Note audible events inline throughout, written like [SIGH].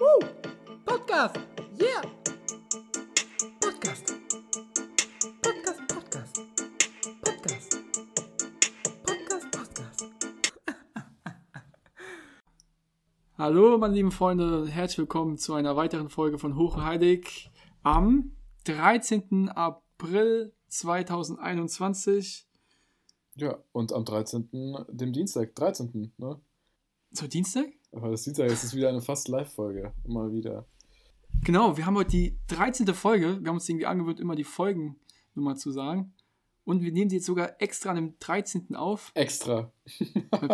Woo! Podcast! Yeah! Podcast! Podcast, Podcast! Podcast! Podcast, Podcast! [LAUGHS] Hallo, meine lieben Freunde, herzlich willkommen zu einer weiteren Folge von Hoch und Heilig am 13. April 2021. Ja, und am 13., dem Dienstag, 13., ne? So, Dienstag? Aber das Dienstag ist es wieder eine fast Live-Folge. Mal wieder. Genau, wir haben heute die 13. Folge. Wir haben uns irgendwie angewöhnt, immer die Folgennummer zu sagen. Und wir nehmen die jetzt sogar extra an dem 13. auf. Extra. [LAUGHS]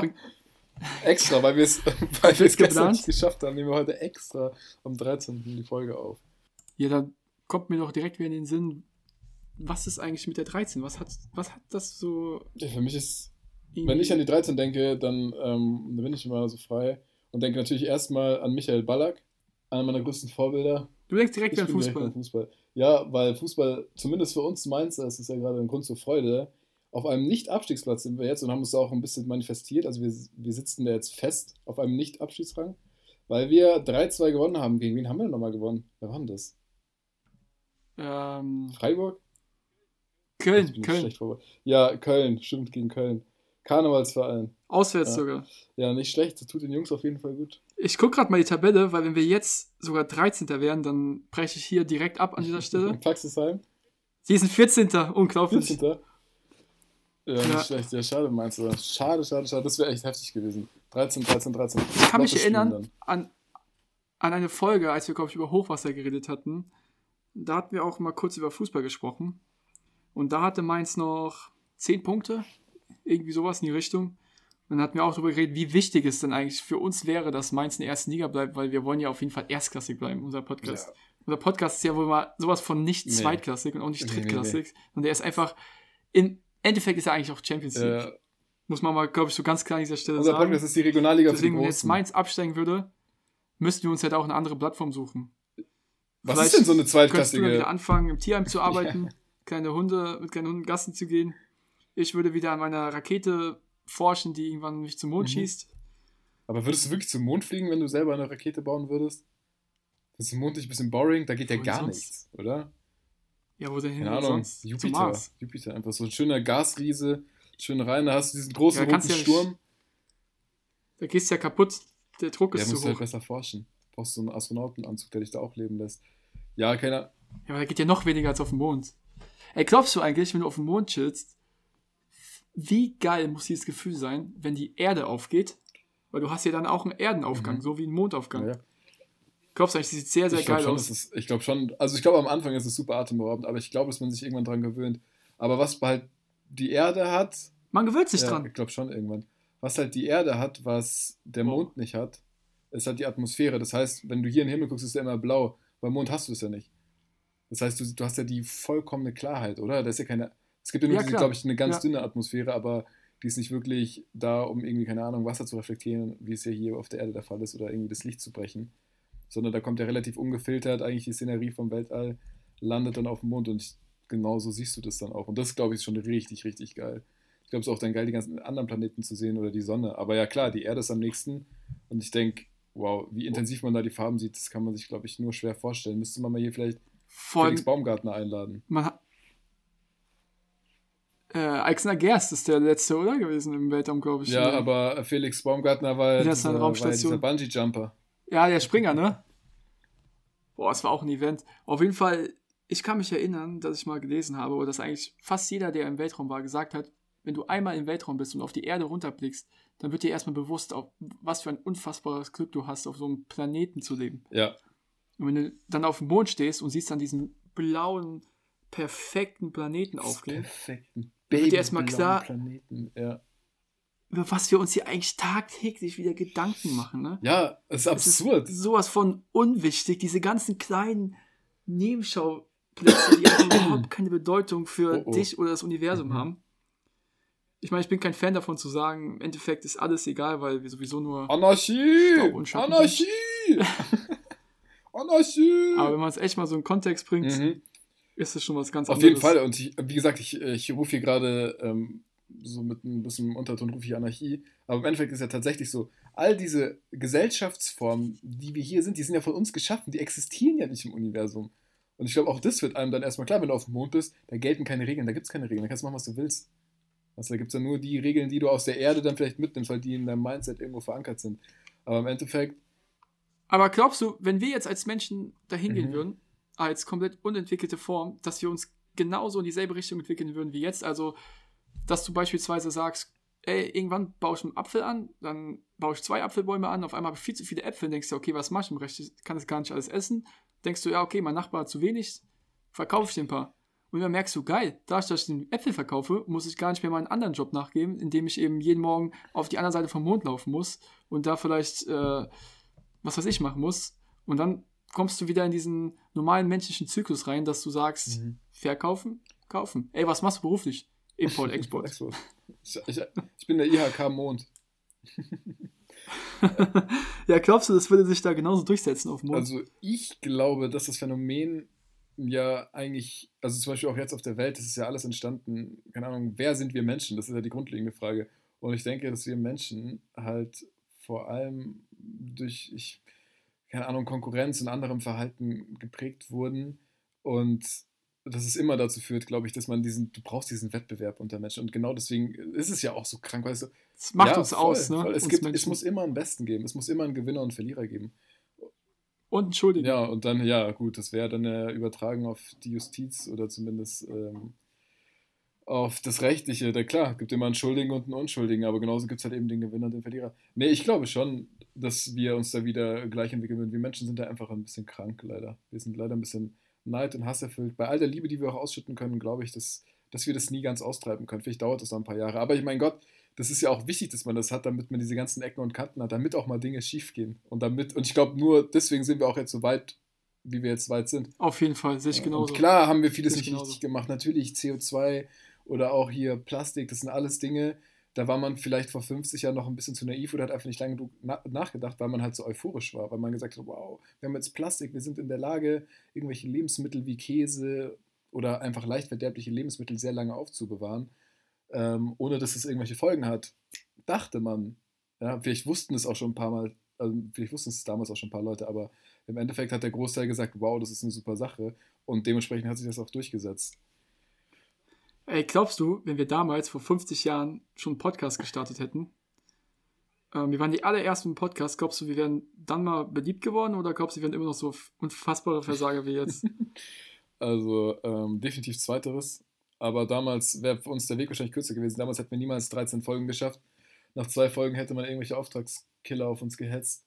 Extra, weil wir es [LAUGHS] weil gestern nicht geschafft haben, nehmen wir heute extra am 13. die Folge auf. Ja, da kommt mir doch direkt wieder in den Sinn, was ist eigentlich mit der 13? Was hat, was hat das so. Ja, für mich ist, wenn ich an die 13 denke, dann ähm, bin ich immer so frei und denke natürlich erstmal an Michael Ballack, einer meiner größten Vorbilder. Du denkst direkt Ich an bin direkt Fußball. beim Fußball. Ja, weil Fußball, zumindest für uns Mainzer, ist es ja gerade ein Grund zur Freude. Auf einem Nicht-Abstiegsplatz sind wir jetzt und haben uns da auch ein bisschen manifestiert. Also wir, wir sitzen da jetzt fest auf einem Nicht-Abstiegsrang, weil wir 3-2 gewonnen haben. Gegen wen haben wir denn nochmal gewonnen? Wer war denn das? Ähm, Freiburg? Köln, Köln. Ja, Köln, stimmt, gegen Köln. Karnevalsverein. Auswärts Ja. sogar. Ja, nicht schlecht, das tut den Jungs auf jeden Fall gut. Ich gucke gerade mal die Tabelle, weil wenn wir jetzt sogar 13. wären, dann breche ich hier direkt ab an dieser [LAUGHS] Stelle. Praxisheim, Sie sind 14. Unglaublich. 14. Ja, Ja. nicht schlecht. Ja, schade, meinst du. Schade, schade, schade. Das wäre echt heftig gewesen. 13, 13, 13. Ich kann mich erinnern an, an eine Folge, als wir, glaube ich, über Hochwasser geredet hatten. Da hatten wir auch mal kurz über Fußball gesprochen. Und da hatte Mainz noch 10 Punkte. Irgendwie sowas in die Richtung. Und dann hatten wir auch darüber geredet, wie wichtig es denn eigentlich für uns wäre, dass Mainz in der ersten Liga bleibt, weil wir wollen ja auf jeden Fall erstklassig bleiben, unser Podcast. Ja. Unser Podcast ist ja wohl mal sowas von nicht Nee. zweitklassig und auch nicht Nee, nee, drittklassig. Und der ist einfach, im Endeffekt ist er eigentlich auch Champions League. Äh, Muss man mal, glaube ich, so ganz klar an dieser Stelle unser sagen. Podcast ist die Regionalliga Deswegen, wenn jetzt. Mainz absteigen würde, müssten wir uns halt auch eine andere Plattform suchen. Was Vielleicht ist denn so eine Könntest du wieder zweitklassige? anfangen, im Tierheim zu [LAUGHS] arbeiten, kleine Hunde, mit kleinen Hunden Gassen zu gehen. Ich würde wieder an meiner Rakete forschen, die irgendwann mich zum Mond Mhm. schießt. Aber würdest du wirklich zum Mond fliegen, wenn du selber eine Rakete bauen würdest? Das ist im Mond nicht ein bisschen boring, da geht ja gar sonst? nichts, oder? Ja, wo denn hin Keine Ahnung, sonst? Jupiter. Jupiter, einfach so ein schöner Gasriese, schön rein, da hast du diesen großen Ja, roten ja nicht- Sturm. Da gehst du ja kaputt. Der Druck Der ist zu musst du halt hoch. besser forschen. Brauchst so einen Astronautenanzug, der dich da auch leben lässt. Ja, keiner. Ja, aber da geht ja noch weniger als auf dem Mond. Ey, glaubst du eigentlich, wenn du auf dem Mond chillst, wie geil muss dieses Gefühl sein, wenn die Erde aufgeht? Weil du hast ja dann auch einen Erdenaufgang, Mhm. so wie einen Mondaufgang. Ja. Glaubst du eigentlich, das sieht sehr, sehr Ich geil schon, aus. ist, ich glaube schon, also ich glaube am Anfang ist es super atemberaubend, aber ich glaube, dass man sich irgendwann dran gewöhnt. Aber was halt die Erde hat, Man gewöhnt sich ja, dran. ich glaube schon irgendwann. Was halt die Erde hat, was der Oh. Mond nicht hat, ist halt die Atmosphäre. Das heißt, wenn du hier in den Himmel guckst, ist er immer blau. Beim Mond hast du es ja nicht. Das heißt, du, du hast ja die vollkommene Klarheit, oder? Da ist ja keine. Es gibt ja nur Ja, glaube ich, eine ganz Ja. dünne Atmosphäre, aber die ist nicht wirklich da, um irgendwie, keine Ahnung, Wasser zu reflektieren, wie es ja hier auf der Erde der Fall ist, oder irgendwie das Licht zu brechen. Sondern da kommt ja relativ ungefiltert eigentlich die Szenerie vom Weltall, landet dann auf dem Mond und ich, genau so siehst du das dann auch. Und das, glaube ich, ist schon richtig, richtig geil. Ich glaube, es ist auch dann geil, die ganzen anderen Planeten zu sehen oder die Sonne. Aber ja, klar, die Erde ist am nächsten. Und ich denke, wow, wie intensiv man da die Farben sieht, das kann man sich, glaube ich, nur schwer vorstellen. Müsste man mal hier vielleicht Felix Baumgartner einladen. man. Äh, Alexander Gerst ist der letzte, oder? Gewesen im Weltraum, glaube ich. Ja, Ne? aber Felix Baumgartner war ja das dieser, war ja dieser Bungee-Jumper. Ja, der Springer, ne? Boah, es war auch ein Event. Auf jeden Fall, ich kann mich erinnern, dass ich mal gelesen habe, oder dass eigentlich fast jeder, der im Weltraum war, gesagt hat, wenn du einmal im Weltraum bist und auf die Erde runterblickst, dann wird dir erstmal bewusst, auf was für ein unfassbares Glück du hast, auf so einem Planeten zu leben. Ja, Und wenn du dann auf dem Mond stehst und siehst dann diesen blauen, perfekten Planeten aufgehen, perfekten wird dir erstmal klar- Planeten. Ja. über was wir uns hier eigentlich tagtäglich wieder Gedanken machen, ne? ja, es ist Es ist absurd. sowas von unwichtig, diese ganzen kleinen Nebenschauplätze, die [COUGHS] überhaupt keine Bedeutung für Oh, oh. dich oder das Universum Mhm. haben. Ich meine, ich bin kein Fan davon zu sagen, im Endeffekt ist alles egal, weil wir sowieso nur. Anarchie! Anarchie! [LAUGHS] Anarchie! Aber wenn man es echt mal so in Kontext bringt, Mhm. Ist es schon was ganz Auf anderes. jeden Fall. Und ich, wie gesagt, ich, ich rufe hier gerade ähm, so mit ein bisschen Unterton rufe ich Anarchie. Aber im Endeffekt ist ja tatsächlich so, all diese Gesellschaftsformen, die wir hier sind, die sind ja von uns geschaffen, die existieren ja nicht im Universum. Und ich glaube, auch das wird einem dann erstmal klar, wenn du auf dem Mond bist, da gelten keine Regeln, da gibt es keine Regeln, da kannst du machen, was du willst. Also da gibt es ja nur die Regeln, die du aus der Erde dann vielleicht mitnimmst, weil die in deinem Mindset irgendwo verankert sind. Aber im Endeffekt, Aber glaubst du, wenn wir jetzt als Menschen dahin gehen Mhm. würden, als komplett unentwickelte Form, dass wir uns genauso in dieselbe Richtung entwickeln würden wie jetzt? Also, dass du beispielsweise sagst, ey, irgendwann baue ich einen Apfel an, dann baue ich zwei Apfelbäume an, auf einmal habe ich viel zu viele Äpfel, denkst du, okay, was mache ich im Recht? Ich kann das gar nicht alles essen. Denkst du, ja, okay, mein Nachbar hat zu wenig, verkaufe ich den ein paar. Und dann merkst du, geil, dadurch, dass ich den Äpfel verkaufe, muss ich gar nicht mehr meinen anderen Job nachgeben, indem ich eben jeden Morgen auf die andere Seite vom Mond laufen muss und da vielleicht, äh, was weiß ich, machen muss. Und dann kommst du wieder in diesen normalen menschlichen Zyklus rein, dass du sagst, Mhm. verkaufen, kaufen. Ey, was machst du beruflich? Import, Export. [LAUGHS] Export. Ich, ich, ich bin der IHK Mond. [LAUGHS] ja, glaubst du, das würde sich da genauso durchsetzen auf dem Mond? Also ich glaube, dass das Phänomen ja eigentlich, also zum Beispiel auch jetzt auf der Welt, das ist ja alles entstanden, keine Ahnung, wer sind wir Menschen? Das ist ja die grundlegende Frage. Und ich denke, dass wir Menschen halt vor allem durch, ich, keine Ahnung, Konkurrenz und anderem Verhalten geprägt wurden und dass es immer dazu führt, glaube ich, dass man diesen, du brauchst diesen Wettbewerb unter Menschen und genau deswegen ist es ja auch so krank, weißt du, das macht ja, uns voll, aus, ne? voll. Es, gibt, es muss immer einen Besten geben, es muss immer einen Gewinner und Verlierer geben. Und entschuldigen. Ja, und dann, ja, gut, das wäre dann äh, übertragen auf die Justiz oder zumindest ähm, auf das Rechtliche. Da klar, gibt immer einen Schuldigen und einen Unschuldigen, aber genauso gibt es halt eben den Gewinner und den Verlierer. Nee, ich glaube schon, dass wir uns da wieder gleich entwickeln würden. Wir Menschen sind da einfach ein bisschen krank, leider. Wir sind leider ein bisschen Neid und Hass erfüllt. Bei all der Liebe, die wir auch ausschütten können, glaube ich, dass, dass wir das nie ganz austreiben können. Vielleicht dauert das noch ein paar Jahre. Aber ich mein Gott, das ist ja auch wichtig, dass man das hat, damit man diese ganzen Ecken und Kanten hat, damit auch mal Dinge schief gehen. Und damit, und ich glaube, nur deswegen sind wir auch jetzt so weit, wie wir jetzt weit sind. Auf jeden Fall, sehe ich genauso. Und klar haben wir vieles nicht genauso. richtig gemacht. Natürlich CO2 oder auch hier Plastik, das sind alles Dinge, da war man vielleicht vor 50 Jahren noch ein bisschen zu naiv oder hat einfach nicht lange genug na nachgedacht, weil man halt so euphorisch war, weil man gesagt hat, wow, wir haben jetzt Plastik, wir sind in der Lage, irgendwelche Lebensmittel wie Käse oder einfach leicht verderbliche Lebensmittel sehr lange aufzubewahren, ähm, ohne dass es irgendwelche Folgen hat. Dachte man. Ja, vielleicht wussten es auch schon ein paar Mal, also vielleicht wussten es damals auch schon ein paar Leute, aber im Endeffekt hat der Großteil gesagt, wow, das ist eine super Sache und dementsprechend hat sich das auch durchgesetzt. Ey, glaubst du, wenn wir damals vor 50 Jahren schon einen Podcast gestartet hätten, ähm, wir waren die allerersten im Podcast, glaubst du, wir wären dann mal beliebt geworden oder glaubst du, wir wären immer noch so unfassbare Versager wie jetzt? [LAUGHS] Also ähm, definitiv zweiteres. Aber damals wäre für uns der Weg wahrscheinlich kürzer gewesen. Damals hätten wir niemals 13 Folgen geschafft. Nach zwei Folgen hätte man irgendwelche Auftragskiller auf uns gehetzt,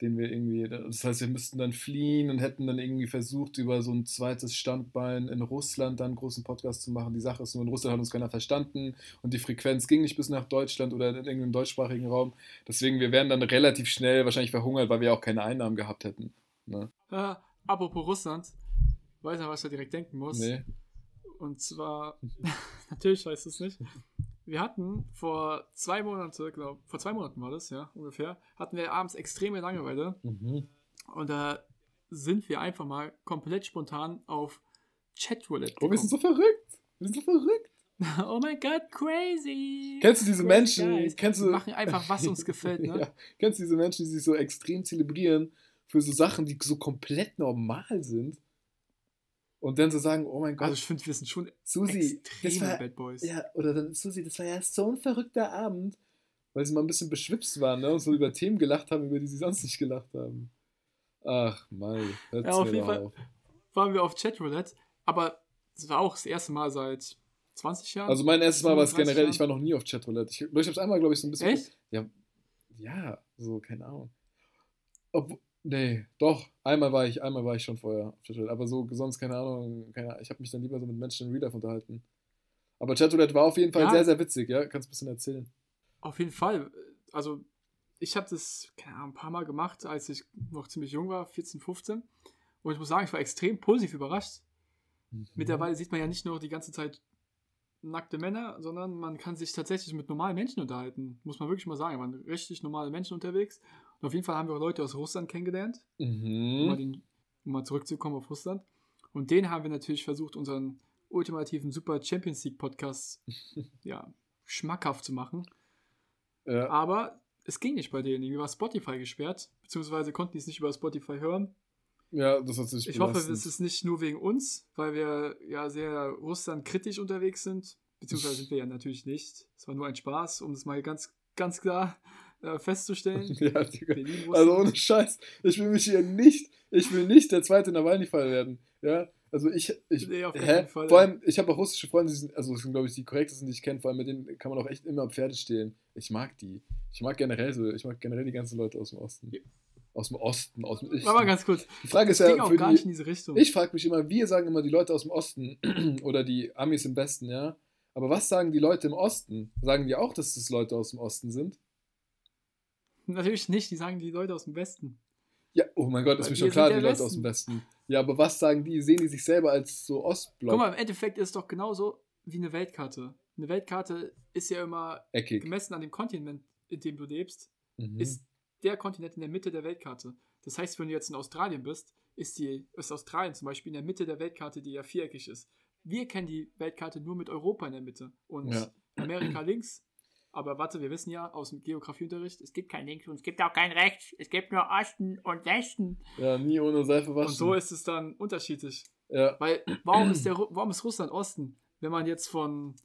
den wir irgendwie. Das heißt, wir müssten dann fliehen und hätten dann irgendwie versucht, über so ein zweites Standbein in Russland dann einen großen Podcast zu machen. Die Sache ist nur, in Russland hat uns keiner verstanden und die Frequenz ging nicht bis nach Deutschland oder in irgendeinem deutschsprachigen Raum. Deswegen, wir wären dann relativ schnell wahrscheinlich verhungert, weil wir auch keine Einnahmen gehabt hätten. Ne? äh, apropos Russland, weiß nicht, was da direkt denken muss. Nee. Und zwar, [LAUGHS] natürlich weiß es nicht. Wir hatten vor zwei Monaten, glaube vor zwei Monaten war das, ja, ungefähr, hatten wir abends extreme Langeweile. Mhm. Und da sind wir einfach mal komplett spontan auf Chatroulette Oh, wir sind gekommen. so verrückt. Wir sind so verrückt. [LAUGHS] oh mein Gott, crazy. Kennst du diese Crazy Menschen? guys. Kennst du, Wir machen einfach, was uns gefällt, ne? [LAUGHS] ja. Kennst du diese Menschen, die sich so extrem zelebrieren für so Sachen, die so komplett normal sind? Und dann so sagen, oh mein Gott, Also ich finde, wir sind schon Susi, das extreme war, Bad Boys. ja, oder dann, Susi, das war ja so ein verrückter Abend, weil sie mal ein bisschen beschwipst waren ne? und so über Themen gelacht haben, über die sie sonst nicht gelacht haben. Ach, hört's Ja, auf mir jeden Fall. auf. Waren wir auf Chatroulette, aber es war auch das erste Mal seit 20 Jahren. Also mein erstes Mal war es 35 generell, Jahren. ich war noch nie auf Chatroulette. Ich, ich habe es einmal, glaube ich, so ein bisschen... Echt? Ja, ja, so, keine Ahnung. Ob, nee, doch, einmal war ich, einmal war ich schon vorher auf Chatroulette, aber so sonst keine Ahnung, keine, Ahnung. ich habe mich dann lieber so mit Menschen in Real Life unterhalten. Aber Chatroulette war auf jeden Fall Ja. sehr, sehr witzig, ja? Kannst ein bisschen erzählen. Auf jeden Fall. Also, ich habe das keine Ahnung, ein paar Mal gemacht, als ich noch ziemlich jung war, 14, 15. Und ich muss sagen, ich war extrem positiv überrascht. Mhm. Mittlerweile sieht man ja nicht nur die ganze Zeit nackte Männer, sondern man kann sich tatsächlich mit normalen Menschen unterhalten. Muss man wirklich mal sagen. Man waren richtig normale Menschen unterwegs. Und auf jeden Fall haben wir auch Leute aus Russland kennengelernt, um, mal Mhm. den, um mal zurückzukommen auf Russland. Und den haben wir natürlich versucht, unseren ultimativen Super Champions League Podcast [LAUGHS] ja, schmackhaft zu machen. Ja. Aber es ging nicht bei denen. Irgendwie war Spotify gesperrt, beziehungsweise konnten die es nicht über Spotify hören. ja, das hat sich Ich hoffe, belastend. es ist nicht nur wegen uns, weil wir ja sehr Russland kritisch unterwegs sind. Beziehungsweise sind wir ja natürlich nicht. Es war nur ein Spaß, um das mal ganz, ganz klar äh, festzustellen. [LAUGHS] Ja, Digga. Also ohne Scheiß. Ich will mich hier nicht, ich will nicht der zweite Nawalny-Fall werden. Ja, also ich, ich Nee, hä? Fall. vor allem, ich habe auch russische Freunde, die sind, also das sind glaube ich die korrektesten, die ich kenne, vor allem mit denen kann man auch echt immer Pferde stehlen. Ich mag die. Ich mag generell so, ich mag generell die ganzen Leute aus dem Osten. Ja. Aus dem Osten, aus dem Warte mal ganz kurz. Die Frage ist Das ging ja, auch für gar nicht in die, diese Richtung. ich frage mich immer, wir sagen immer die Leute aus dem Osten [CLEARS THROAT] oder die Amis im Westen, ja. Aber was sagen die Leute im Osten? Sagen die auch, dass das Leute aus dem Osten sind? Natürlich nicht, die sagen die Leute aus dem Westen. Ja, oh mein Gott, ist Weil mir schon klar, die Leute aus dem Westen. Ja, aber was sagen die? Sehen die sich selber als so Ostblock? Guck mal, im Endeffekt ist es doch genauso wie eine Weltkarte. Eine Weltkarte ist ja immer Eckig. gemessen an dem Kontinent, in dem du lebst, Mhm. ist der Kontinent in der Mitte der Weltkarte. Das heißt, wenn du jetzt in Australien bist, ist, die, ist Australien zum Beispiel in der Mitte der Weltkarte, die ja viereckig ist. Wir kennen die Weltkarte nur mit Europa in der Mitte und Ja. Amerika links. Aber warte, wir wissen ja aus dem Geografieunterricht, es gibt kein Links und es gibt auch kein Rechts. Es gibt nur Osten und Westen. ja, nie ohne Seife waschen. Und so ist es dann unterschiedlich. ja, Weil, warum ist, der, Ru- warum ist Russland Osten? Wenn man jetzt von,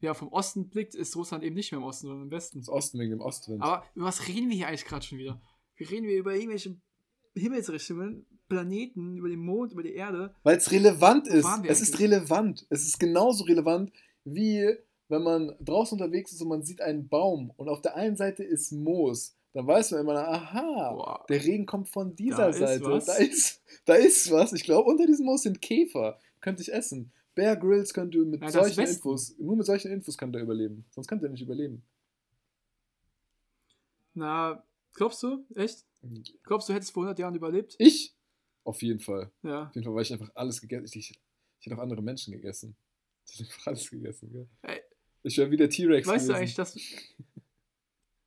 ja, vom Osten blickt, ist Russland eben nicht mehr im Osten, sondern im Westen. das Osten wegen dem Ostwind. Aber über was reden wir hier eigentlich gerade schon wieder? Wir reden wir über irgendwelche Himmelsrichtungen, Planeten, über den Mond, über die Erde. Weil es relevant ist. Es ist relevant. Es ist genauso relevant, wie wenn man draußen unterwegs ist und man sieht einen Baum und auf der einen Seite ist Moos. Dann weiß man immer, aha, Boah. der Regen kommt von dieser Da ist Seite. was. Da ist, da ist was. Ich glaube, unter diesem Moos sind Käfer. Könnte ich essen. Bear Grylls könnte mit Ja, solchen. Infos, nur mit solchen Infos kann der überleben. Sonst kann der nicht überleben. Na, glaubst du? Echt? Glaubst du, hättest vor 100 Jahren überlebt? Ich? Auf jeden Fall. Ja. Auf jeden Fall, weil ich einfach alles gegessen Ich, ich hätte auch andere Menschen gegessen. Ich hätte einfach alles gegessen, gell? Ey. Ich wäre wie der T-Rex. Weißt du gewesen. eigentlich, dass,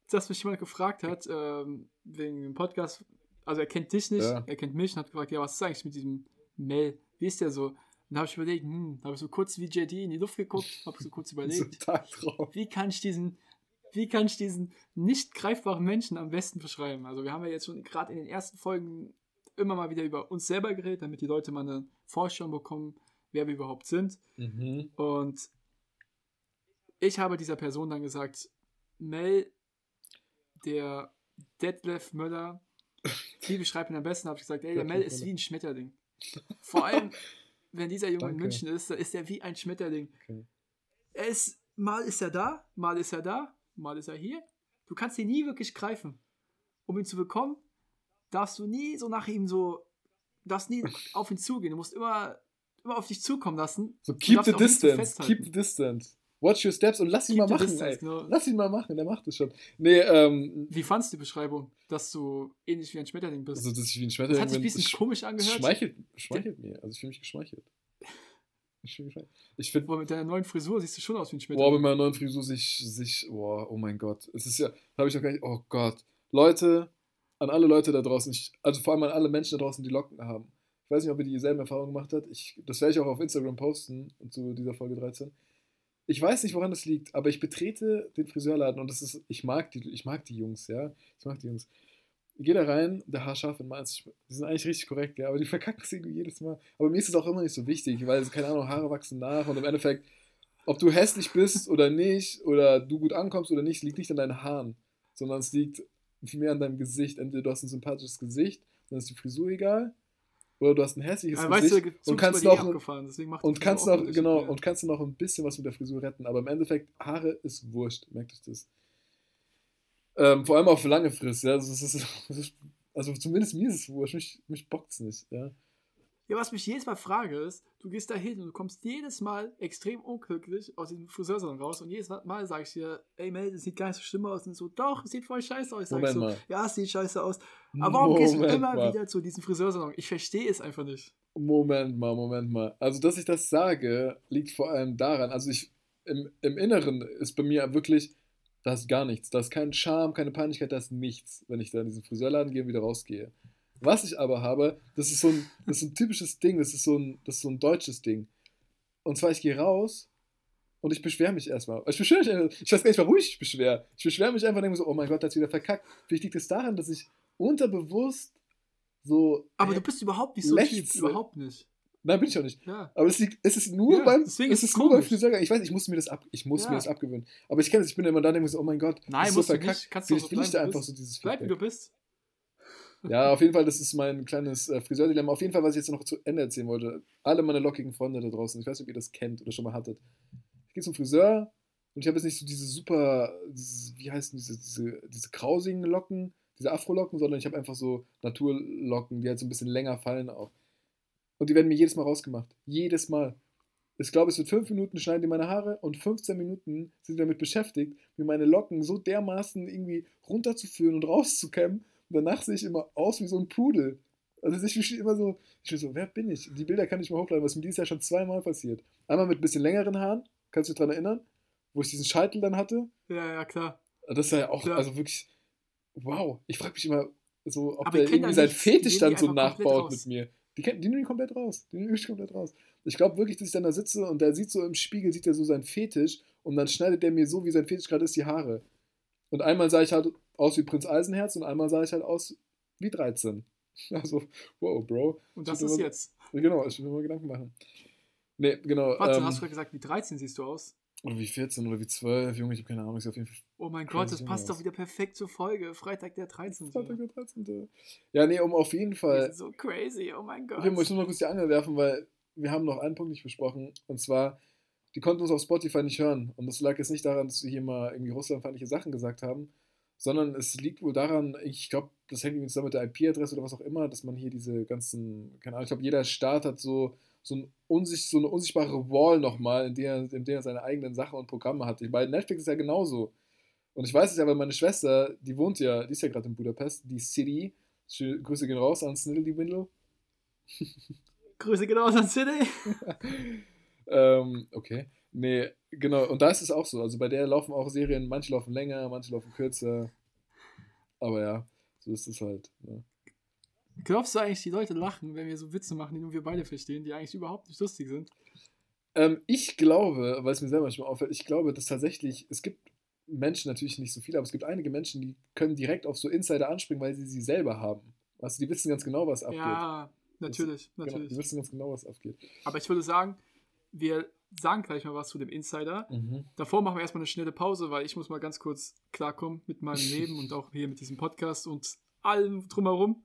dass mich jemand gefragt hat, ähm, wegen dem Podcast, also er kennt dich nicht, Ja. er kennt mich und hat gefragt, ja, was ist eigentlich mit diesem Mel? Wie ist der so? Und da habe ich überlegt, hm, habe ich so kurz wie JD in die Luft geguckt, habe so kurz So [LAUGHS] überlegt, Tagtraum. wie kann ich diesen, wie kann ich diesen nicht greifbaren Menschen am besten beschreiben? Also wir haben ja jetzt schon gerade in den ersten Folgen immer mal wieder über uns selber geredet, damit die Leute mal eine Vorstellung bekommen, wer wir überhaupt sind. Mhm. Und ich habe dieser Person dann gesagt, Mel, der Detlef Möller, [LAUGHS] wie beschreibt ihn am besten, habe ich gesagt, ey, der Mel ist wie ein Schmetterling. Vor allem, wenn dieser Junge in Danke. München ist, da ist er wie ein Schmetterling. Okay. Er ist, mal ist er da, mal ist er da, mal ist er hier. Du kannst ihn nie wirklich greifen. Um ihn zu bekommen, darfst du nie so nach ihm so, darfst nie [LAUGHS] auf ihn zugehen. Du musst immer, immer auf dich zukommen lassen. So keep the distance. Keep the distance. Watch your steps und lass ihn Keep mal the machen, distance, genau. Lass ihn mal machen, der macht es schon. Nee, ähm, Wie fandst du die Beschreibung, dass du ähnlich wie ein Schmetterling bist? also, dass ich wie ein das Schmetterling hat sich ein bisschen sch- komisch angehört. schmeichelt, schmeichelt mir. Also ich fühle mich geschmeichelt. Ich fühle mich geschmeichelt. Ich finde, Boah, mit deiner neuen Frisur siehst du schon aus wie ein boah, mit Schmetterling. meiner neuen Frisur sich, sich, boah, oh mein Gott. Es ist ja, habe ich noch gar nicht, oh Gott. Leute, an alle Leute da draußen, ich, also vor allem an alle Menschen da draußen, die Locken haben. Ich weiß nicht, ob ihr dieselben Erfahrungen gemacht habt. Ich, das werde ich auch auf Instagram posten zu dieser Folge 13. Ich weiß nicht, woran das liegt, aber ich betrete den Friseurladen und das ist, ich mag die, ich mag die Jungs, ja. Ich mag die Jungs. Ich gehe da rein, der Haarscharf in Mainz, die sind eigentlich richtig korrekt, ja, aber die [LAUGHS] verkacken es irgendwie jedes Mal. Aber mir ist es auch immer nicht so wichtig, weil, keine Ahnung, Haare wachsen nach und im Endeffekt, ob du hässlich bist oder nicht, oder du gut ankommst oder nicht, liegt nicht an deinen Haaren, sondern es liegt mehr an deinem Gesicht. Entweder du hast ein sympathisches Gesicht, dann ist die Frisur egal, oder du hast ein hässliches Ja, weißt du, Gesicht und kannst noch und kannst noch, genau, und kannst du noch ein bisschen was mit der Frisur retten. Aber im Endeffekt, Haare ist wurscht, merkt euch das. Ähm, vor allem auf lange Frist, ja. Also, ist, also zumindest mir ist es wurscht, mich, mich bockt's nicht, ja. Ja, was mich jedes Mal frage ist, du gehst da hin und du kommst jedes Mal extrem unglücklich aus diesem Friseursalon raus und jedes Mal sage ich dir, ey Mel, das sieht gar nicht so schlimm aus und so, doch, es sieht voll scheiße aus. Ich sag Moment so, mal. ja, es sieht scheiße aus. Aber warum gehst du Moment immer mal. wieder zu diesem Friseursalon? Ich verstehe es einfach nicht. Moment mal, Moment mal. Also, dass ich das sage, liegt vor allem daran, also ich, im, im Inneren ist bei mir wirklich, da ist gar nichts. Da ist kein Charme, keine Peinlichkeit, da ist nichts, wenn ich da in diesen Friseurladen gehe und wieder rausgehe. Was ich aber habe, das ist so ein, das ist ein typisches Ding, das ist so ein, das ist so ein deutsches Ding. Und zwar, ich gehe raus und ich beschwere mich erstmal. Ich beschwere mich einfach, ich weiß gar nicht, warum ich mich beschwere. Ich beschwere mich einfach und denke so, oh mein Gott, der hat wieder verkackt. Vielleicht liegt es daran, dass ich unterbewusst so. Aber du bist überhaupt nicht so Typ. Lechze. Überhaupt nicht. Nein, bin ich auch nicht. Ja. Aber es, liegt, es ist nur Ja, beim, es ist ist nur beim komisch. Friseur. Ich weiß, ich muss mir das ab, ich muss Ja. mir das abgewöhnen. Aber ich kenne es, ich bin immer da und denke so, oh mein Gott, Nein, das ist musst so du nicht. verkackt. Kannst du Vielleicht auch so will ich da du einfach so dieses Bleib wie du bist. Ja, auf jeden Fall, das ist mein kleines äh, Friseurdilemma. Auf jeden Fall, was ich jetzt noch zu Ende erzählen wollte. Alle meine lockigen Freunde da draußen, ich weiß nicht, ob ihr das kennt oder schon mal hattet. Ich gehe zum Friseur und ich habe jetzt nicht so diese super, diese, wie heißen diese, diese, diese krausigen Locken, diese Afro-Locken, sondern ich habe einfach so Naturlocken, die halt so ein bisschen länger fallen auch. Und die werden mir jedes Mal rausgemacht. Jedes Mal. Ich glaube, es wird fünf Minuten schneiden die meine Haare und 15 Minuten sind damit beschäftigt, mir meine Locken so dermaßen irgendwie runterzuführen und rauszukämmen. Und danach sehe ich immer aus wie so ein Pudel. Also ich bin immer so, ich bin so, wer bin ich? Die Bilder kann ich mal hochladen, was mir dieses Jahr schon zweimal passiert. Einmal mit ein bisschen längeren Haaren, kannst du dich daran erinnern? Wo ich diesen Scheitel dann hatte. Ja, ja, klar. Das war ja auch, Ja. also wirklich, wow. Ich frage mich immer so, ob Aber der irgendwie seinen Fetisch dann so nachbaut mit mir. Die, kennen- die nehmen ihn komplett raus. Die nehmen komplett raus. Ich glaube wirklich, dass ich dann da sitze und der sieht so im Spiegel, sieht er so seinen Fetisch und dann schneidet der mir so, wie sein Fetisch gerade ist, die Haare. Und einmal sah ich halt aus wie Prinz Eisenherz und einmal sah ich halt aus wie 13. [LAUGHS] Also, wow, Bro. Und Ich das ist immer- jetzt. Genau, ich will mir mal Gedanken machen. Nee, genau. Warte, ähm, hast du gerade gesagt, wie 13 siehst du aus? oder wie 14 oder wie 12, Junge, ich habe keine Ahnung, ist auf jeden Fall Oh mein Gott, das passt aus. doch wieder perfekt zur Folge. Freitag der 13. Freitag der 13. Ja, nee, um auf jeden Fall sind so crazy, oh mein Gott. Okay, ich muss nur mal kurz die Angel werfen, weil wir haben noch einen Punkt nicht besprochen. Und zwar, die konnten uns auf Spotify nicht hören. Und das lag jetzt nicht daran, dass wir hier mal irgendwie russlandfeindliche Sachen gesagt haben, sondern es liegt wohl daran, ich glaube, das hängt irgendwie zusammen mit der IP-Adresse oder was auch immer, dass man hier diese ganzen, keine Ahnung, ich glaube, jeder Staat hat so, so, ein unsich, so eine unsichtbare Wall nochmal, in der, in der er seine eigenen Sachen und Programme hat. Bei Netflix ist ja genauso. Und ich weiß es ja, weil meine Schwester, die wohnt ja, die ist ja gerade in Budapest, die City. Grüße gehen raus an Sniddly Windle. Grüße genau an City. [LAUGHS] ähm, okay. Nee, genau. Und da ist es auch so. Also bei der laufen auch Serien, manche laufen länger, manche laufen kürzer. Aber ja, so ist es halt. Ne? Glaubst du eigentlich, die Leute lachen, wenn wir so Witze machen, die nur wir beide verstehen, die eigentlich überhaupt nicht lustig sind? Ähm, ich glaube, weil es mir selber manchmal auffällt, ich glaube, dass tatsächlich, es gibt Menschen, natürlich nicht so viele, aber es gibt einige Menschen, die können direkt auf so Insider anspringen, weil sie sie selber haben. Du, die wissen ganz genau, was abgeht. Ja, natürlich, Genau, natürlich. die wissen ganz genau, was abgeht. Aber ich würde sagen, wir sagen gleich mal was zu dem Insider. Mhm. Davor machen wir erstmal eine schnelle Pause, weil ich muss mal ganz kurz klarkommen mit meinem [LAUGHS] Leben und auch hier mit diesem Podcast und allem drumherum.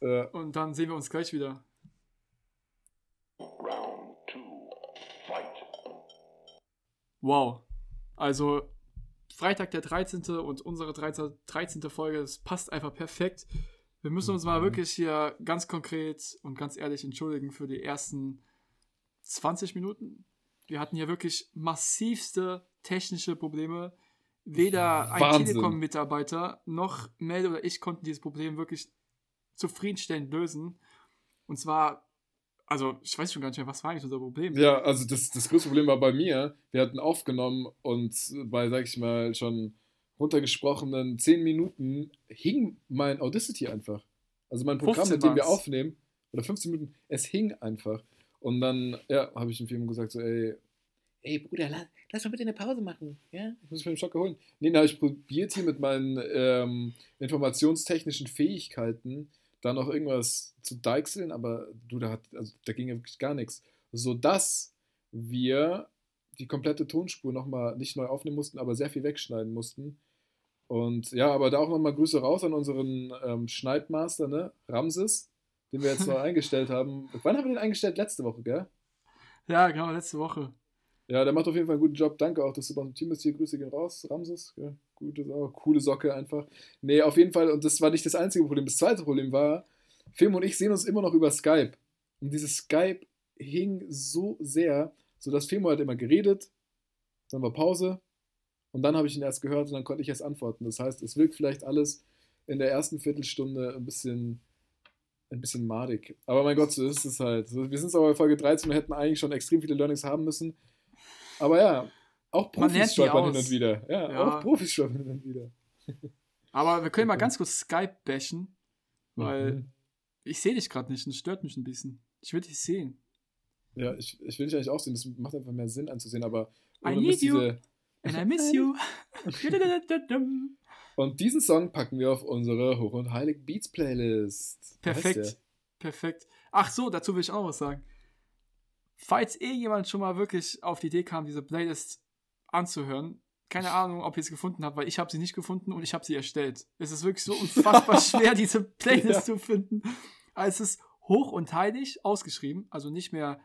Äh, Und dann sehen wir uns gleich wieder. Round two, fight. Wow. Also Freitag der 13. und unsere 13. 13. Folge, das passt einfach perfekt. Wir müssen uns mal Mhm. wirklich hier ganz konkret und ganz ehrlich entschuldigen für die ersten 20 Minuten. Wir hatten hier wirklich massivste technische Probleme. Weder ein Wahnsinn. Telekom-Mitarbeiter noch Mel oder ich konnten dieses Problem wirklich zufriedenstellend lösen. Und zwar, also ich weiß schon gar nicht mehr, was war eigentlich unser Problem? Ja, also das, das größte Problem war bei mir. Wir hatten aufgenommen und bei, sag ich mal, schon runtergesprochenen 10 Minuten hing mein Audacity einfach. Also mein Programm, 15 mit dem wir aufnehmen, oder 15 Minuten, es hing einfach. Und dann, ja, habe ich dem Film gesagt, so, ey, ey Bruder, lass, lass mal bitte eine Pause machen. Ja? Ich muss mir den Schocker holen. Nee, habe ich probiert hier mit meinen ähm, informationstechnischen Fähigkeiten da noch irgendwas zu deichseln, aber du, da, hat, also, da ging ja wirklich gar nichts. Sodass wir die komplette Tonspur nochmal nicht neu aufnehmen mussten, aber sehr viel wegschneiden mussten. Und ja, aber da auch nochmal Grüße raus an unseren ähm, Schneidmaster, ne? Ramses, den wir jetzt noch [LAUGHS] eingestellt haben. Wann haben wir den eingestellt? Letzte Woche, gell? Ja, genau, letzte Woche. Ja, der macht auf jeden Fall einen guten Job. Danke auch, dass du bei uns im Team bist. Hier, Grüße gehen raus, Ramses. Ja, gute Sache, coole Socke einfach. Nee, auf jeden Fall, und das war nicht das einzige Problem. Das zweite Problem war, Film und ich sehen uns immer noch über Skype. Und dieses Skype hing so sehr, sodass Femo hat immer geredet, dann war Pause und dann habe ich ihn erst gehört und dann konnte ich erst antworten. Das heißt, es wirkt vielleicht alles in der ersten Viertelstunde ein bisschen, ein bisschen madig. Aber mein Gott, so ist es halt. Wir sind aber bei Folge 13 und hätten eigentlich schon extrem viele Learnings haben müssen. Aber ja, auch Profis stolpern hin und wieder. Ja, Ja. auch Profis stolpern hin und wieder. [LAUGHS] Aber wir können mal ganz kurz Skype bashen, weil Mhm. ich sehe dich gerade nicht und es stört mich ein bisschen. Ich will dich sehen. Ja, ich, ich will dich eigentlich auch sehen. Das macht einfach mehr Sinn anzusehen, aber I need you diese- and I miss you. [LAUGHS] [LAUGHS] Und diesen Song packen wir auf unsere Hoch und Heilig Beats Playlist. Perfekt. Perfekt. Ach so, dazu will ich auch noch was sagen. Falls irgendjemand schon mal wirklich auf die Idee kam, diese Playlist anzuhören, keine Ahnung, ob ihr es gefunden habt, weil ich habe sie nicht gefunden und ich habe sie erstellt. Es ist wirklich so unfassbar [LAUGHS] schwer, diese Playlist Ja. zu finden. Also es ist hoch und heilig ausgeschrieben, also nicht mehr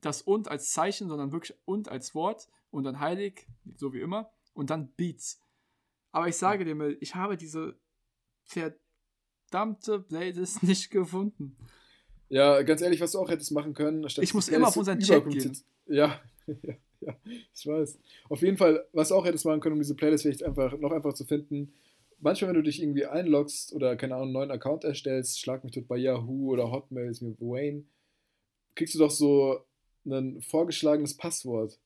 das und als Zeichen, sondern wirklich und als Wort und dann heilig, so wie immer, und dann Beats. Aber ich sage dir mal, ich habe diese verdammte Playlist nicht gefunden. Ja, ganz ehrlich, was du auch hättest machen können. Ich muss immer auf unseren Chat überkompliziert- Ja, [LAUGHS] ja, ja, ich weiß. Auf jeden Fall, was du auch hättest machen können, um diese Playlist vielleicht einfach noch einfach zu finden. Manchmal, wenn du dich irgendwie einloggst oder, keine Ahnung, einen neuen Account erstellst, schlag mich tot bei Yahoo oder Hotmail, ist mir Wayne, kriegst du doch so ein vorgeschlagenes Passwort.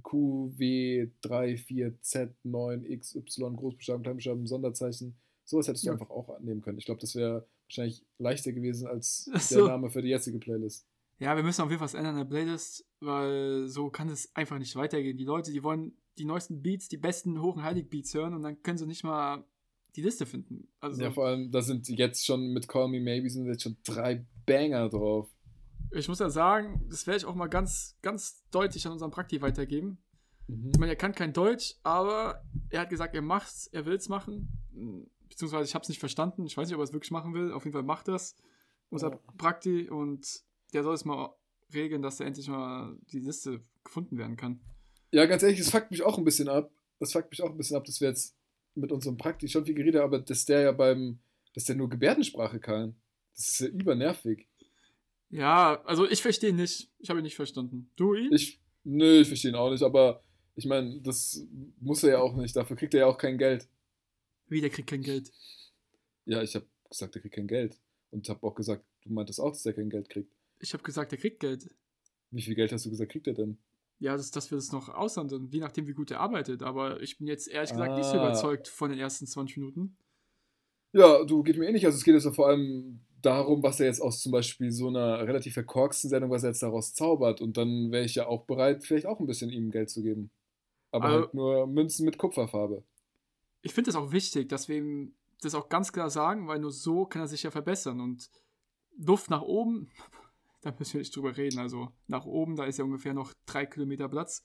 QW34Z9XY, Großbuchstaben, Kleinbuchstaben, Sonderzeichen. Sowas hättest du Ja. einfach auch annehmen können. Ich glaube, das wäre wahrscheinlich leichter gewesen als [LAUGHS] Ach der so. Name für die jetzige Playlist. Ja, wir müssen auf jeden Fall was ändern in der Playlist, weil so kann es einfach nicht weitergehen. Die Leute, die wollen die neuesten Beats, die besten hoch- und heilig-Beats hören und dann können sie nicht mal die Liste finden. Also Ja, vor allem, da sind jetzt schon mit Call Me Maybe sind jetzt schon drei Banger drauf. Ich muss ja sagen, das werde ich auch mal ganz, ganz deutlich an unseren Prakti weitergeben. Mhm. Ich meine, er kann kein Deutsch, aber er hat gesagt, er macht's, er will's machen. Beziehungsweise ich habe es nicht verstanden. Ich weiß nicht, ob er es wirklich machen will. Auf jeden Fall macht das. Unser Ja. Prakti und der soll es mal regeln, dass da endlich mal die Liste gefunden werden kann. Ja, ganz ehrlich, das fuckt mich auch ein bisschen ab. Das fuckt mich auch ein bisschen ab, dass wir jetzt mit unserem Praktik schon viel geredet haben, aber dass der ja beim, dass der nur Gebärdensprache kann. Das ist ja übernervig. Ja, also ich verstehe ihn nicht. Ich habe ihn nicht verstanden. Du ihn? Ich, nö, ich verstehe ihn auch nicht, aber ich meine, das muss er ja auch nicht. Dafür kriegt er ja auch kein Geld. Wie, der kriegt kein Geld. Ja, ich habe gesagt, er kriegt kein Geld. Und habe auch gesagt, du meintest auch, dass er kein Geld kriegt. Ich habe gesagt, er kriegt Geld. Wie viel Geld hast du gesagt, kriegt er denn? Ja, das, dass wir das noch aushandeln, je nachdem, wie gut er arbeitet. Aber ich bin jetzt ehrlich gesagt nicht so Ah. überzeugt von den ersten 20 Minuten. Ja, du, geht mir ähnlich. Also es geht jetzt ja vor allem darum, was er jetzt aus zum Beispiel so einer relativ verkorksten Sendung, was er jetzt daraus zaubert. Und dann wäre ich ja auch bereit, vielleicht auch ein bisschen ihm Geld zu geben. Aber Also- halt nur Münzen mit Kupferfarbe. Ich finde es auch wichtig, dass wir ihm das auch ganz klar sagen, weil nur so kann er sich ja verbessern. Und Luft nach oben, [LAUGHS] da müssen wir nicht drüber reden. Also nach oben, da ist ja ungefähr noch drei Kilometer Platz.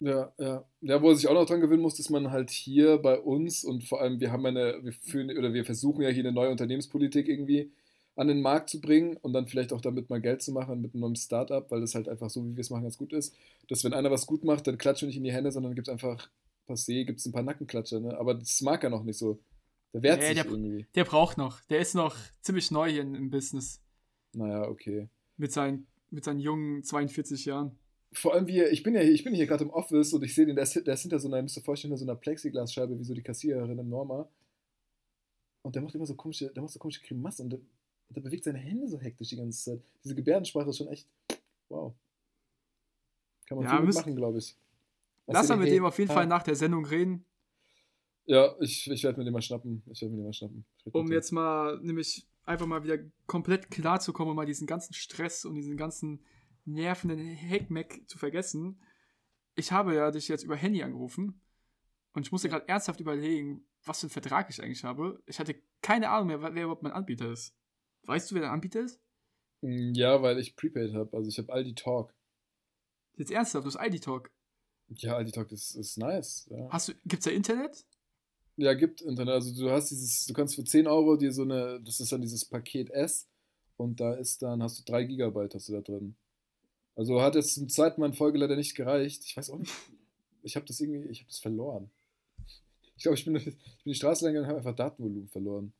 Ja, ja. Ja, wo er sich auch noch dran gewöhnen muss, dass man halt hier bei uns und vor allem, wir haben eine, wir führen oder wir versuchen ja hier eine neue Unternehmenspolitik irgendwie an den Markt zu bringen und dann vielleicht auch damit mal Geld zu machen mit einem neuen Startup, weil das halt einfach so, wie wir es machen, ganz gut ist. Dass wenn einer was gut macht, dann klatschen wir nicht in die Hände, sondern gibt es einfach passé, gibt es ein paar Nackenklatscher, ne? Aber das mag er noch nicht so. Der wehrt Nee, sich der- irgendwie. Der braucht noch. Der ist noch ziemlich neu hier im Business. Naja, okay. Mit seinen, mit seinen jungen 42 Jahren. Vor allem, wir, ich bin ja hier, ich bin hier gerade im Office und ich sehe den, der ist, der ist hinter so einer, müsst ihr vorstellen, hinter so einer Plexiglasscheibe, wie so die Kassiererin im Norma. Und der macht immer so komische, der macht so komische Grimassen und der, der bewegt seine Hände so hektisch die ganze Zeit. Diese Gebärdensprache ist schon echt, wow. Kann man Ja, viel mitmachen, glaube ich. Was Lass mal mit hey, dem auf jeden ha. Fall nach der Sendung reden, Ja, ich, ich werde mir den mal schnappen. Ich werde mir den mal schnappen. Um jetzt mal nämlich einfach mal wieder komplett klar zu kommen und mal diesen ganzen Stress und diesen ganzen nervenden Heckmeck zu vergessen. Ich habe ja dich jetzt über Handy angerufen und ich musste gerade ernsthaft überlegen, was für einen Vertrag ich eigentlich habe. Ich hatte keine Ahnung mehr, wer überhaupt mein Anbieter ist. Weißt du, wer dein Anbieter ist? Ja, weil ich Prepaid habe. Also ich habe Aldi Talk. Jetzt ernsthaft, das ID Talk. Ja, Aldi Talk ist, ist nice. Ja. Hast du, gibt's da Internet? Ja, gibt Internet. Also du hast dieses, du kannst für 10 Euro dir so eine, das ist dann dieses Paket S und da ist dann, hast du 3 Gigabyte hast du da drin. Also hat jetzt zum zweiten Mal in Folge leider nicht gereicht. Ich weiß auch nicht, ich habe das irgendwie, ich habe das verloren. Ich glaube, ich bin, ich bin die Straße lang gegangen und habe einfach Datenvolumen verloren.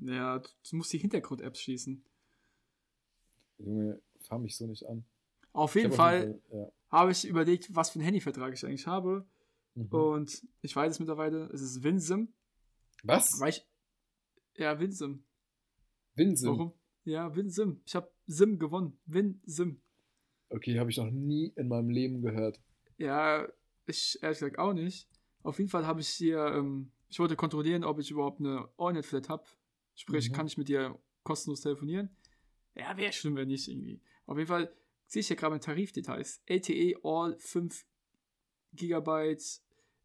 Ja, du musst die Hintergrund-Apps schließen. Junge, fahr mich so nicht an. Auf jeden hab Fall ja. habe ich überlegt, was für einen Handyvertrag ich eigentlich habe. Mhm. Und ich weiß es mittlerweile, es ist WinSim. Was? Weil ich, ja, WinSim. Winsim. Warum? Ja, WinSim. Ich habe Sim gewonnen. WinSim. Okay, habe ich noch nie in meinem Leben gehört. Ja, ich ehrlich gesagt auch nicht. Auf jeden Fall habe ich hier, ähm, ich wollte kontrollieren, ob ich überhaupt eine Allnet-Flat habe. Sprich, Mhm. kann ich mit dir kostenlos telefonieren? Ja, wäre schlimm, wenn nicht irgendwie. Auf jeden Fall sehe ich hier gerade meine Tarifdetails. LTE All 5 Gigabyte.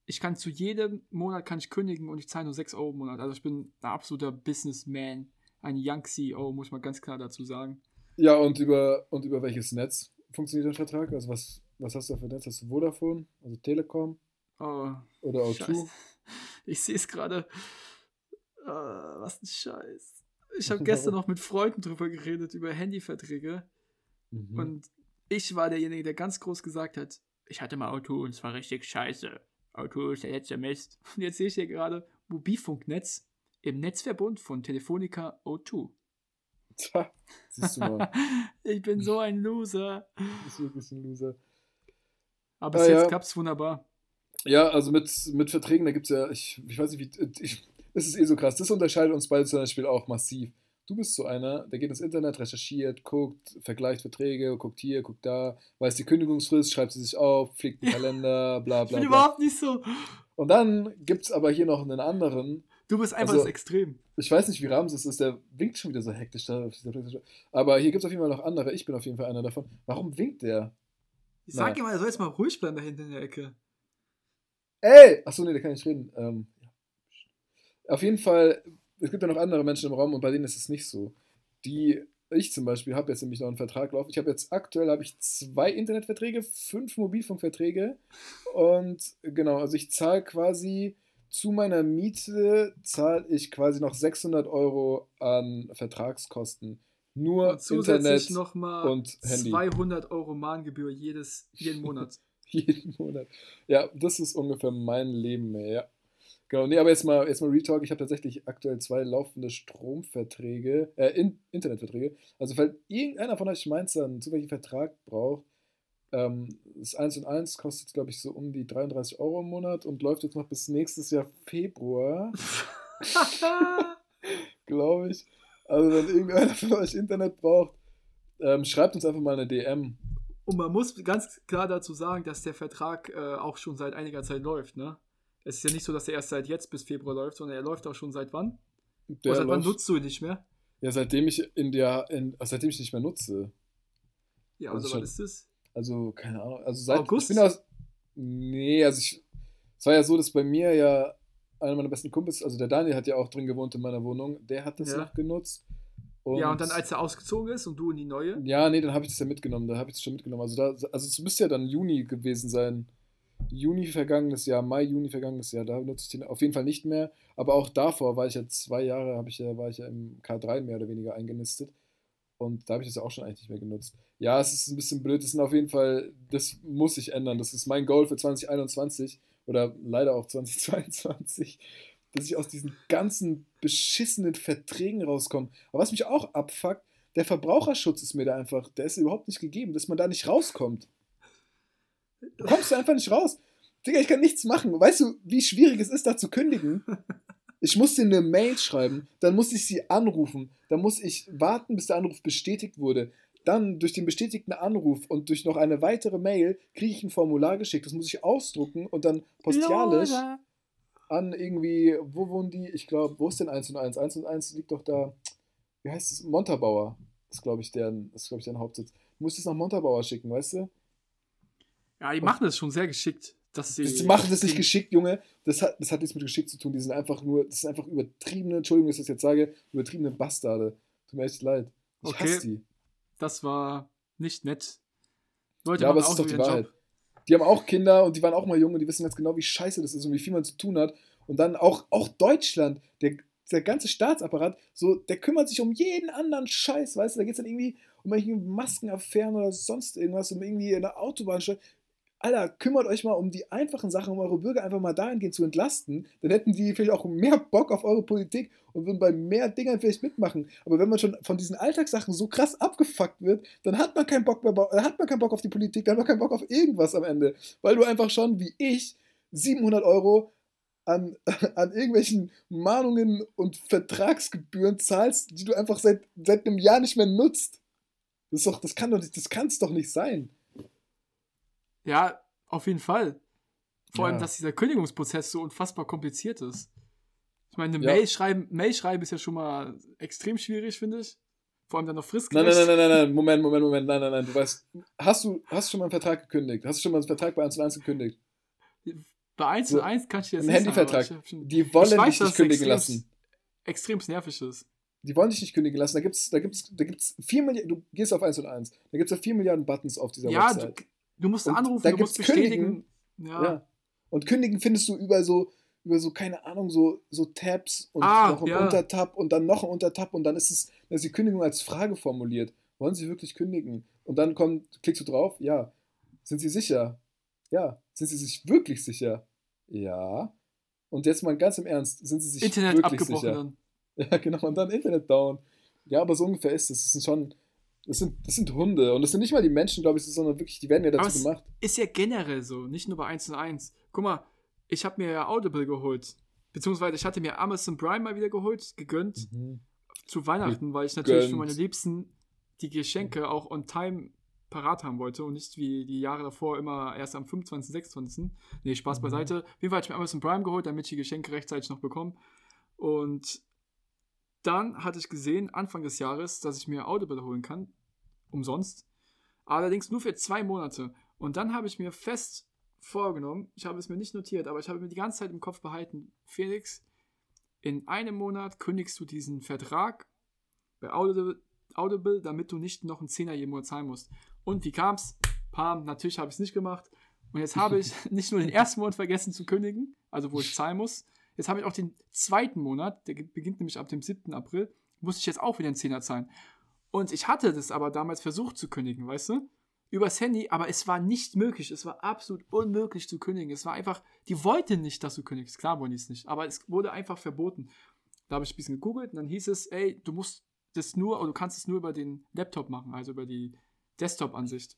Ich kann zu jedem Monat kann ich kündigen und ich zahle nur 6 Euro im Monat. Also ich bin ein absoluter Businessman. Ein Young CEO, muss man ganz klar dazu sagen. Ja, und über, und über welches Netz funktioniert der Vertrag? Also was, was hast du da für Netz? Hast du Vodafone, also Telekom Oh, oder O2? Scheiße. Ich sehe es gerade. Äh, was ein Scheiß. Ich habe [LAUGHS] gestern noch mit Freunden drüber geredet, über Handyverträge. Mhm. Und ich war derjenige, der ganz groß gesagt hat, ich hatte mal Auto und es war richtig scheiße. Auto ist der letzte Mist. Und jetzt sehe ich hier gerade Mobilfunknetz im Netzverbund von Telefonica O2. Tja, [LAUGHS] siehst du mal, ich bin so ein Loser. du bist wirklich ein Loser. Aber bis Ah, jetzt ja. es wunderbar. Ja, also mit, mit Verträgen, da gibt es ja, ich, ich weiß nicht, wie, ich, das ist eh so krass. Das unterscheidet uns beide zum Beispiel auch massiv. Du bist so einer, der geht ins Internet, recherchiert, guckt, vergleicht Verträge, guckt hier, guckt da, weiß die Kündigungsfrist, schreibt sie sich auf, pflegt einen Kalender, [LAUGHS] bla Ich bla bin bla. überhaupt nicht so. Und dann gibt es aber hier noch einen anderen, Du bist einfach Also- das Extrem. Ich weiß nicht, wie Ramses ist, der winkt schon wieder so hektisch da auf dieser Playstation. Aber hier gibt es auf jeden Fall noch andere, ich bin auf jeden Fall einer davon. Warum winkt der? Ich sag ihm mal, er soll jetzt mal ruhig bleiben da hinten in der Ecke. Ey! Achso, nee, da kann ich reden. Ähm. Auf jeden Fall, es gibt ja noch andere Menschen im Raum und bei denen ist es nicht so. Die, ich zum Beispiel, habe jetzt nämlich noch einen Vertrag laufen. Ich habe jetzt aktuell habe ich zwei Internetverträge, fünf Mobilfunkverträge und genau, also ich zahle quasi zu meiner Miete zahle ich quasi noch 600 Euro an Vertragskosten. Nur Und zusätzlich Internet nochmal und Handy. 200 Euro Mahngebühr jedes, jeden Monat. [LAUGHS] Jeden Monat. Ja, das ist ungefähr mein Leben mehr, ja. Genau, nee, aber jetzt mal, jetzt mal Retalk. Ich habe tatsächlich aktuell zwei laufende Stromverträge, äh, in, Internetverträge. Also, falls irgendeiner von euch meint, einen zufälligen Vertrag braucht, ähm, das 1 und 1 kostet, glaube ich, so um die 33 Euro im Monat und läuft jetzt noch bis nächstes Jahr Februar, [LAUGHS] glaube ich. Also, wenn irgendeiner von euch Internet braucht, ähm, schreibt uns einfach mal eine DM. Und man muss ganz klar dazu sagen, dass der Vertrag äh, auch schon seit einiger Zeit läuft, ne? Es ist ja nicht so, dass er erst seit jetzt bis Februar läuft, sondern er läuft auch schon seit wann? Der Oder seit wann läuft- nutzt du ihn nicht mehr? Ja, seitdem ich in der, in, seitdem ich nicht mehr nutze. Ja, Also also was ist das? Also, keine Ahnung. Also seit August? ich bin aus. Nee, also ich. Es war ja so, dass bei mir ja einer meiner besten Kumpels, also der Daniel hat ja auch drin gewohnt in meiner Wohnung, der hat das Ja. noch genutzt. ja, und dann als er ausgezogen ist und du in die neue? Ja, nee, dann habe ich das ja mitgenommen. Da habe ich das schon mitgenommen. Also, da, also es müsste ja dann Juni gewesen sein. Juni vergangenes Jahr, Mai, Juni vergangenes Jahr, da nutze ich den auf jeden Fall nicht mehr. Aber auch davor war ich ja zwei Jahre, habe ich ja, war ich ja im K3 mehr oder weniger eingenistet. Und da habe ich das ja auch schon eigentlich nicht mehr genutzt. Ja, es ist ein bisschen blöd. Das sind auf jeden Fall, das muss sich ändern. Das ist mein Goal für 2021 oder leider auch 2022, dass ich aus diesen ganzen beschissenen Verträgen rauskomme. Aber was mich auch abfuckt, der Verbraucherschutz ist mir da einfach, der ist überhaupt nicht gegeben, dass man da nicht rauskommt. Du kommst da einfach nicht raus. Digga, ich kann nichts machen. Weißt du, wie schwierig es ist, da zu kündigen? Ich muss dir eine Mail schreiben, dann muss ich sie anrufen, dann muss ich warten, bis der Anruf bestätigt wurde. Dann durch den bestätigten Anruf und durch noch eine weitere Mail kriege ich ein Formular geschickt. Das muss ich ausdrucken und dann postialisch Lola. an irgendwie, wo wohnen die? Ich glaube, wo ist denn 1 und 1? 1 und 1 liegt doch da, wie heißt es? Montabaur. Das ist, glaube ich, deren, das ist, glaube ich, deren Hauptsitz. Du musst es nach Montabaur schicken, weißt du? Ja, die machen das schon sehr geschickt. Dass sie Die machen das nicht geschickt, Junge. Das hat, das hat nichts mit geschickt zu tun. Die sind einfach nur, das sind einfach übertriebene, Entschuldigung, dass ich das jetzt sage, übertriebene Bastarde. Tut mir echt leid. Ich Okay. hasse die. Das war nicht nett. Leute Ja, aber es ist doch die Wahrheit. Job. Die haben auch Kinder und die waren auch mal jung und die wissen ganz genau, wie scheiße das ist und wie viel man zu tun hat. Und dann auch, auch Deutschland, der, der ganze Staatsapparat, so, der kümmert sich um jeden anderen Scheiß, weißt du? Da geht es dann irgendwie um irgendwelche Maskenaffären oder sonst irgendwas, um irgendwie eine Autobahnsteuer. Alter, kümmert euch mal um die einfachen Sachen, um eure Bürger einfach mal dahingehend zu entlasten. Dann hätten die vielleicht auch mehr Bock auf eure Politik und würden bei mehr Dingern vielleicht mitmachen. Aber wenn man schon von diesen Alltagssachen so krass abgefuckt wird, dann hat man keinen Bock mehr, hat man keinen Bock auf die Politik, dann hat man keinen Bock auf irgendwas am Ende. Weil du einfach schon, wie ich, 700 Euro an, [LAUGHS] an irgendwelchen Mahnungen und Vertragsgebühren zahlst, die du einfach seit, seit einem Jahr nicht mehr nutzt. Das, ist doch, das kann doch nicht, das kann es doch nicht sein. Ja, auf jeden Fall. Vor Ja. allem, dass dieser Kündigungsprozess so unfassbar kompliziert ist. Ich meine, eine Ja. Mail, schreiben, Mail schreiben ist ja schon mal extrem schwierig, finde ich. Vor allem dann noch Nein, fristgerecht. nein, nein, nein, nein, Moment, Moment, Moment, nein, nein, nein, du weißt, hast du, hast du schon mal einen Vertrag gekündigt? Hast du schon mal einen Vertrag bei 1 und 1 gekündigt? Bei 1 So, zu 1 kann ich dir das Ein nicht Handyvertrag. schon- Die wollen weiß, dich nicht kündigen extremst- lassen. Extrem nervig ist. Die wollen dich nicht kündigen lassen. Da gibt es da gibt's, da gibt's 4 Milliarden. Du gehst auf 1 und 1. Da gibt es ja 4 Milliarden Buttons auf dieser Ja, Website. du musst Und anrufen, da du musst bestätigen. Ja. Ja. Und kündigen findest du über so, über so, keine Ahnung, so, so Tabs und Ah, noch ein ja. Untertab und dann noch ein Untertab und dann ist es, dann ist die Kündigung als Frage formuliert. Wollen Sie wirklich kündigen? Und dann kommt, klickst du drauf, ja. Sind Sie sicher? Ja. Sind Sie sich wirklich sicher? Ja. Und jetzt mal ganz im Ernst, sind Sie sich Internet wirklich abgebrochen sicher? dann. [LAUGHS] Ja, genau, und dann Internet down. Ja, aber so ungefähr ist es. Das sind schon, das sind, das sind Hunde. Und das sind nicht mal die Menschen, glaube ich, sondern wirklich, die werden ja dazu gemacht. Ist ja generell so, nicht nur bei 1 und 1. Guck mal, ich habe mir ja Audible geholt. Beziehungsweise ich hatte mir Amazon Prime mal wieder geholt, gegönnt. Mhm. zu Weihnachten, weil ich natürlich für Gegönnt. meine Liebsten die Geschenke auch on time parat haben wollte und nicht wie die Jahre davor immer erst am 25., 26. Nee, Spaß Mhm. beiseite. Auf jeden Fall habe ich mir Amazon Prime geholt, damit ich die Geschenke rechtzeitig noch bekomme. Und dann hatte ich gesehen, Anfang des Jahres, dass ich mir Audible holen kann. Umsonst. Allerdings nur für zwei Monate. Und dann habe ich mir fest vorgenommen, ich habe es mir nicht notiert, aber ich habe mir die ganze Zeit im Kopf behalten, Felix, in einem Monat kündigst du diesen Vertrag bei Audible, Audible damit du nicht noch einen Zehner jeden Monat zahlen musst. Und wie kam's? Pam, natürlich habe ich es nicht gemacht. Und jetzt habe ich [LAUGHS] nicht nur den ersten Monat vergessen zu kündigen, also wo ich zahlen muss. Jetzt habe ich auch den zweiten Monat, der beginnt nämlich ab dem 7. April, muss ich jetzt auch wieder einen Zehner zahlen. Und ich hatte das aber damals versucht zu kündigen, weißt du? Übers Handy, aber es war nicht möglich. Es war absolut unmöglich zu kündigen. Es war einfach, die wollten nicht, dass du kündigst. Klar wollen die es nicht, aber es wurde einfach verboten. Da habe ich ein bisschen gegoogelt und dann hieß es, ey, du musst das nur, oder du kannst es nur über den Laptop machen, also über die Desktop-Ansicht.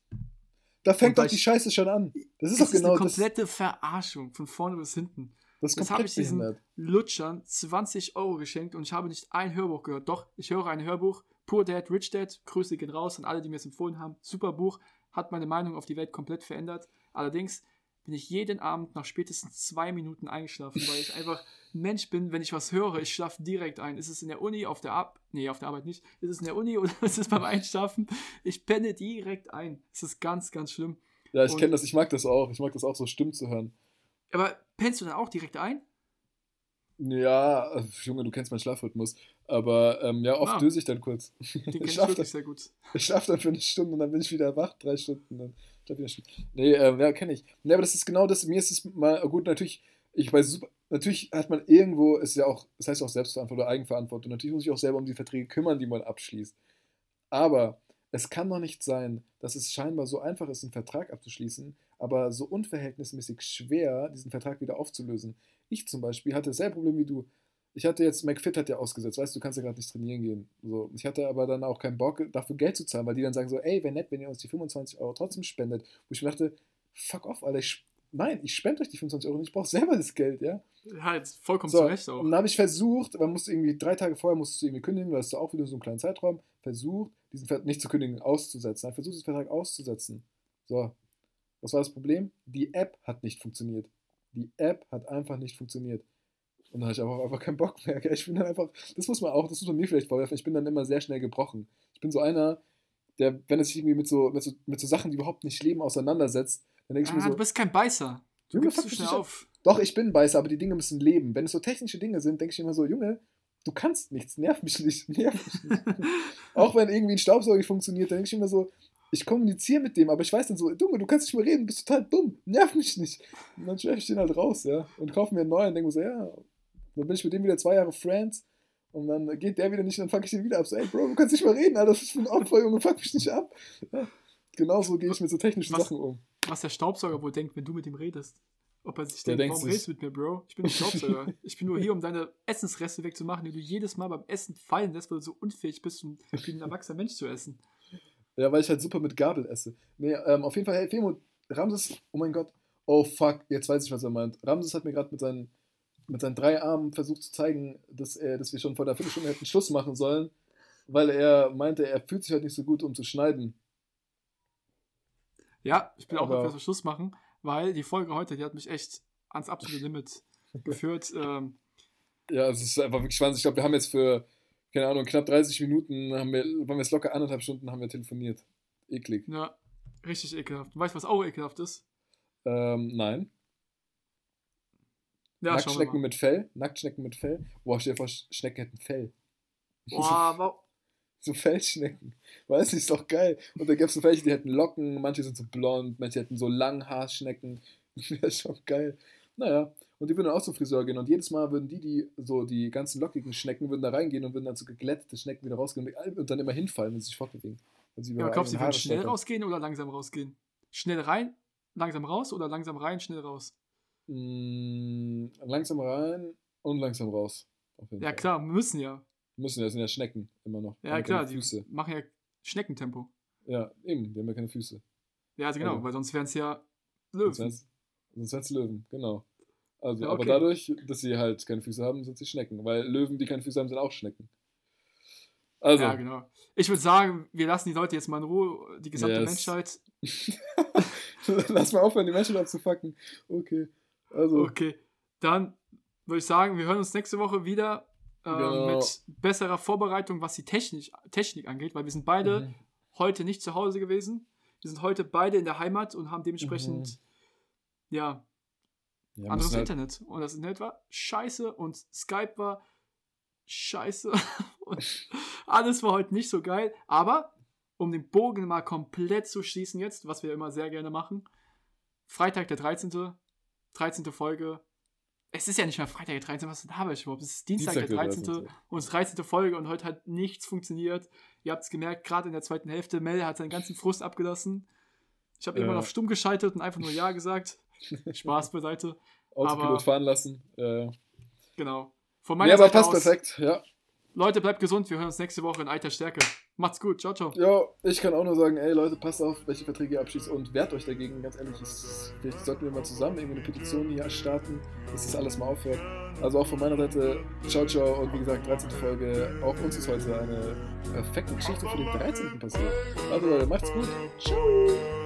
Da fängt doch die Scheiße schon an. Das ist Das doch ist genau eine das. komplette Verarschung, von vorne bis hinten. Das ist Jetzt habe ich diesen behindert. Lutschern 20 Euro geschenkt und ich habe nicht ein Hörbuch gehört. Doch, ich höre ein Hörbuch. Poor Dad, Rich Dad. Grüße gehen raus an alle, die mir es empfohlen haben. Super Buch. Hat meine Meinung auf die Welt komplett verändert. Allerdings bin ich jeden Abend nach spätestens zwei Minuten eingeschlafen, weil ich einfach ein Mensch bin, wenn ich was höre, ich schlafe direkt ein. Ist es in der Uni, auf der Ab nee, auf der Arbeit nicht. Ist es in der Uni oder [LAUGHS] ist es beim Einschlafen? Ich penne direkt ein. Es ist ganz, ganz schlimm. Ja, ich kenne das, ich mag das auch. Ich mag das auch so Stimmen zu hören. Aber pennst du dann auch direkt ein? Ja, Junge, du kennst meinen Schlafrhythmus. Aber ähm, ja, oft Ah. döse ich dann kurz. Den [LAUGHS] kenne ich ich schlafe wirklich dann, sehr gut. ich schlaf dann für eine Stunde und dann bin ich wieder wach, drei Stunden. Dann ich wieder eine Stunde. Nee, ähm, ja, kenne ich. Nee, aber das ist genau das. Mir ist es mal gut, natürlich, ich weiß super, natürlich hat man irgendwo, ist ja auch, das heißt auch Selbstverantwortung oder Eigenverantwortung. Natürlich muss ich auch selber um die Verträge kümmern, die man abschließt. Aber es kann doch nicht sein, dass es scheinbar so einfach ist, einen Vertrag abzuschließen, aber so unverhältnismäßig schwer, diesen Vertrag wieder aufzulösen. Ich zum Beispiel hatte dasselbe Problem wie du. Ich hatte jetzt, McFit hat ja ausgesetzt, weißt du, du kannst ja gerade nicht trainieren gehen. So, ich hatte aber dann auch keinen Bock, dafür Geld zu zahlen, weil die dann sagen so, ey, wäre nett, wenn ihr uns die 25 Euro trotzdem spendet. Wo ich mir dachte, fuck off, Alter, ich, nein, ich spende euch die 25 Euro nicht, ich brauche selber das Geld, ja. Ja, jetzt vollkommen So, zu Recht auch. und dann habe ich versucht, man musste irgendwie drei Tage vorher musstest du irgendwie kündigen, weil es auch wieder so einen kleinen Zeitraum, versucht, diesen Vertrag nicht zu kündigen, auszusetzen. Dann versucht, diesen Vertrag auszusetzen. So, was war das Problem? Die App hat nicht funktioniert. Die App hat einfach nicht funktioniert. Und dann habe ich einfach, einfach keinen Bock mehr. gell. Ich bin dann einfach, das muss man auch, das muss man mir vielleicht vorwerfen, ich bin dann immer sehr schnell gebrochen. Ich bin so einer, der, wenn er sich irgendwie mit so, mit so, mit so Sachen, die überhaupt nicht leben, auseinandersetzt, dann denke ich Ah, mir so, du bist kein Beißer. Du Junge, gibst dich schnell auf. Doch, ich bin Beißer, aber die Dinge müssen leben. Wenn es so technische Dinge sind, denke ich immer so, Junge, du kannst nichts, nerv mich nicht, [LAUGHS] nerv mich nicht. Auch wenn irgendwie ein Staubsauger funktioniert, dann denke ich immer so, ich kommuniziere mit dem, aber ich weiß dann so, Junge, du kannst nicht mehr reden, bist total dumm, nerv mich nicht. Und dann schwerfe ich den halt raus, ja, und kaufe mir einen neuen und denke mir so, ja, dann bin ich mit dem wieder zwei Jahre Friends und dann geht der wieder nicht und dann fuck ich den wieder ab. So, ey, Bro, du kannst nicht mehr reden, Alter, das ist für ein Opfer, Junge, fuck mich nicht ab. Ja, genauso gehe ich mit so technischen Was- Sachen um. Was der Staubsauger wohl denkt, wenn du mit ihm redest. Ob er sich Der denkt, warum redest du mit mir, Bro? Ich bin ein Staubsauger. [LAUGHS] ich bin nur hier, um deine Essensreste wegzumachen, die du jedes Mal beim Essen fallen lässt, weil du so unfähig bist, um wie ein erwachsener Mensch zu essen. Ja, weil ich halt super mit Gabel esse. Nee, ähm, auf jeden Fall, hey, Femo, Ramses, oh mein Gott, oh fuck, jetzt weiß ich, was er meint. Ramses hat mir gerade mit seinen, mit seinen drei Armen versucht zu zeigen, dass, er, dass wir schon vor der Viertelstunde hätten Schluss machen sollen, weil er meinte, er fühlt sich halt nicht so gut, um zu schneiden. Ja, ich bin auch Aber- dafür Schluss machen, weil die Folge heute, die hat mich echt ans absolute Limit [LAUGHS] geführt. Ähm, Ja, es ist einfach wirklich Wahnsinn. Ich glaube, wir haben jetzt für, keine Ahnung, knapp 30 Minuten, haben wir, waren wir jetzt locker anderthalb Stunden, haben wir telefoniert. Eklig. ja, richtig ekelhaft. Weißt du, was auch ekelhaft ist? Ähm, nein. Ja, Nacktschnecken mit Fell. Nacktschnecken mit Fell. Boah, stell dir vor, Schnecken hätten Fell. [LAUGHS] Boah, aber So Fellschnecken. Weißt du, ist doch geil. Und da gäbe es so welche, die hätten Locken, manche sind so blond, manche hätten so Langhaarschnecken. [LAUGHS] Wäre schon geil. Naja, und die würden dann auch zum Friseur gehen und jedes Mal würden die, die so die ganzen lockigen Schnecken, würden da reingehen und würden dann so geglättete Schnecken wieder rausgehen und- und dann immer hinfallen, wenn sie sich fortbewegen. Wenn sie über ja, glaubst du, die würden schnell rausgehen oder langsam rausgehen? Schnell rein, langsam raus oder langsam rein, schnell raus? Mm, langsam rein und langsam raus. Ja, Fall. klar, müssen ja. Müssen ja, sind ja Schnecken immer noch. Ja, klar, die Füße. machen ja Schneckentempo. Ja, eben, die haben ja keine Füße. Ja, also genau, Also. weil sonst wären es ja Löwen. Sonst wären es Löwen, genau. Also, Ja, aber okay. dadurch, dass sie halt keine Füße haben, sind sie Schnecken. Weil Löwen, die keine Füße haben, sind auch Schnecken. Also, Ja, genau. Ich würde sagen, wir lassen die Leute jetzt mal in Ruhe, die gesamte Yes. Menschheit. [LAUGHS] lass mal aufhören, die Menschen abzufacken. Okay. Also, Okay, dann würde ich sagen, wir hören uns nächste Woche wieder äh, Genau. mit besserer Vorbereitung, was die Technik, Technik angeht, weil wir sind beide Mhm. heute nicht zu Hause gewesen. Wir sind heute beide in der Heimat und haben dementsprechend, Mhm. ja, ja, anderes halt, Internet. Und das Internet war scheiße und Skype war scheiße. [LAUGHS] und alles war heute nicht so geil. Aber um den Bogen mal komplett zu schließen jetzt, was wir immer sehr gerne machen, Freitag der 13. 13. Folge. Es ist ja nicht mehr Freitag der 13. Was habe ich überhaupt? Es ist Dienstag, Dienstag der der 13. 13.. Und 13. Folge und heute hat nichts funktioniert. Ihr habt es gemerkt, gerade in der zweiten Hälfte. Mel hat seinen ganzen Frust abgelassen. Ich habe Ja. irgendwann auf stumm geschaltet und einfach nur Ja gesagt. [LAUGHS] Spaß beiseite. Autopilot aber- fahren lassen. Äh, Genau. Von meiner ja, aber Seite passt aus, perfekt. Ja. Leute, bleibt gesund. Wir hören uns nächste Woche in alter Stärke. Macht's gut. Ciao, ciao. ja, ich kann auch nur sagen, ey Leute, passt auf, welche Verträge ihr abschließt und wehrt euch dagegen. Ganz ehrlich, es, vielleicht sollten wir mal zusammen irgendwie eine Petition hier starten, dass das alles mal aufhört. Also auch von meiner Seite, ciao, ciao und wie gesagt, 13. Folge. Auch uns ist heute eine perfekte Geschichte für den 13. passiert. Also Leute, macht's gut. Ciao.